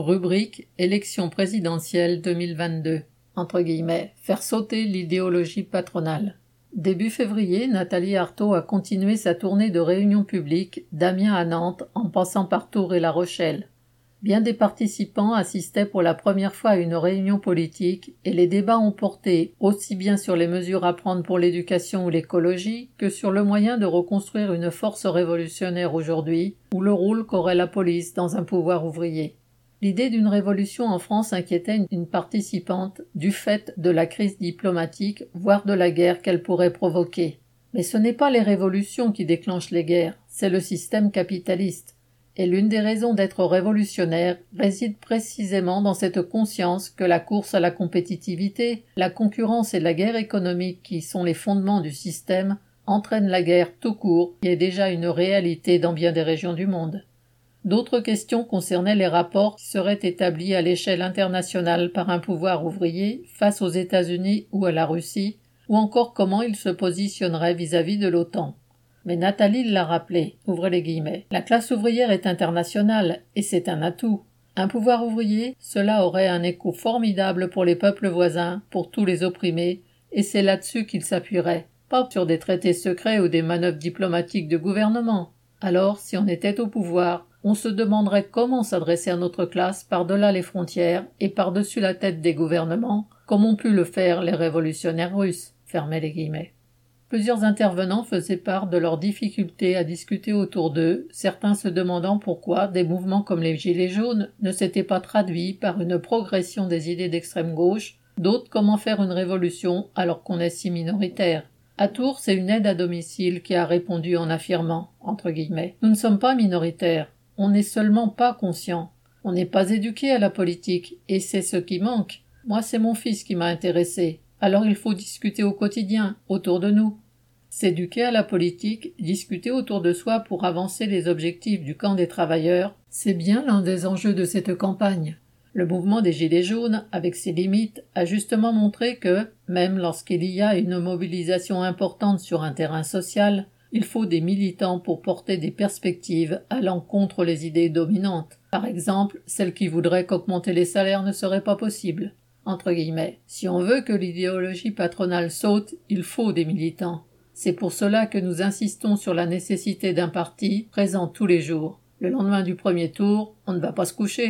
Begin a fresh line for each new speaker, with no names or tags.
Rubrique Élection présidentielle 2022. Entre guillemets, faire sauter l'idéologie patronale. Début février, Nathalie Arthaud a continué sa tournée de réunions publiques d'Amiens à Nantes en passant par Tours et La Rochelle. Bien des participants assistaient pour la première fois à une réunion politique et les débats ont porté aussi bien sur les mesures à prendre pour l'éducation ou l'écologie que sur le moyen de reconstruire une force révolutionnaire aujourd'hui ou le rôle qu'aurait la police dans un pouvoir ouvrier. L'idée d'une révolution en France inquiétait une participante du fait de la crise diplomatique, voire de la guerre qu'elle pourrait provoquer. Mais ce n'est pas les révolutions qui déclenchent les guerres, c'est le système capitaliste. Et l'une des raisons d'être révolutionnaire réside précisément dans cette conscience que la course à la compétitivité, la concurrence et la guerre économique qui sont les fondements du système entraînent la guerre tout court, qui est déjà une réalité dans bien des régions du monde. D'autres questions concernaient les rapports qui seraient établis à l'échelle internationale par un pouvoir ouvrier face aux États-Unis ou à la Russie, ou encore comment il se positionnerait vis-à-vis de l'OTAN. Mais Nathalie l'a rappelé, ouvrez les guillemets. La classe ouvrière est internationale, et c'est un atout. Un pouvoir ouvrier, cela aurait un écho formidable pour les peuples voisins, pour tous les opprimés, et c'est là-dessus qu'il s'appuierait, pas sur des traités secrets ou des manœuvres diplomatiques de gouvernement. Alors, si on était au pouvoir, on se demanderait comment s'adresser à notre classe par-delà les frontières et par-dessus la tête des gouvernements, comme ont pu le faire les révolutionnaires russes. les guillemets. Plusieurs intervenants faisaient part de leurs difficultés à discuter autour d'eux, certains se demandant pourquoi des mouvements comme les Gilets jaunes ne s'étaient pas traduits par une progression des idées d'extrême gauche, d'autres comment faire une révolution alors qu'on est si minoritaire. À Tours, c'est une aide à domicile qui a répondu en affirmant, entre guillemets, Nous ne sommes pas minoritaires, on n'est seulement pas conscient. On n'est pas éduqué à la politique, et c'est ce qui manque. Moi, c'est mon fils qui m'a intéressé. Alors il faut discuter au quotidien, autour de nous. S'éduquer à la politique, discuter autour de soi pour avancer les objectifs du camp des travailleurs, c'est bien l'un des enjeux de cette campagne. Le mouvement des Gilets jaunes, avec ses limites, a justement montré que, même lorsqu'il y a une mobilisation importante sur un terrain social, il faut des militants pour porter des perspectives allant contre les idées dominantes. Par exemple, celles qui voudraient qu'augmenter les salaires ne serait pas possible. Si on veut que l'idéologie patronale saute, il faut des militants. C'est pour cela que nous insistons sur la nécessité d'un parti présent tous les jours. Le lendemain du premier tour, on ne va pas se coucher.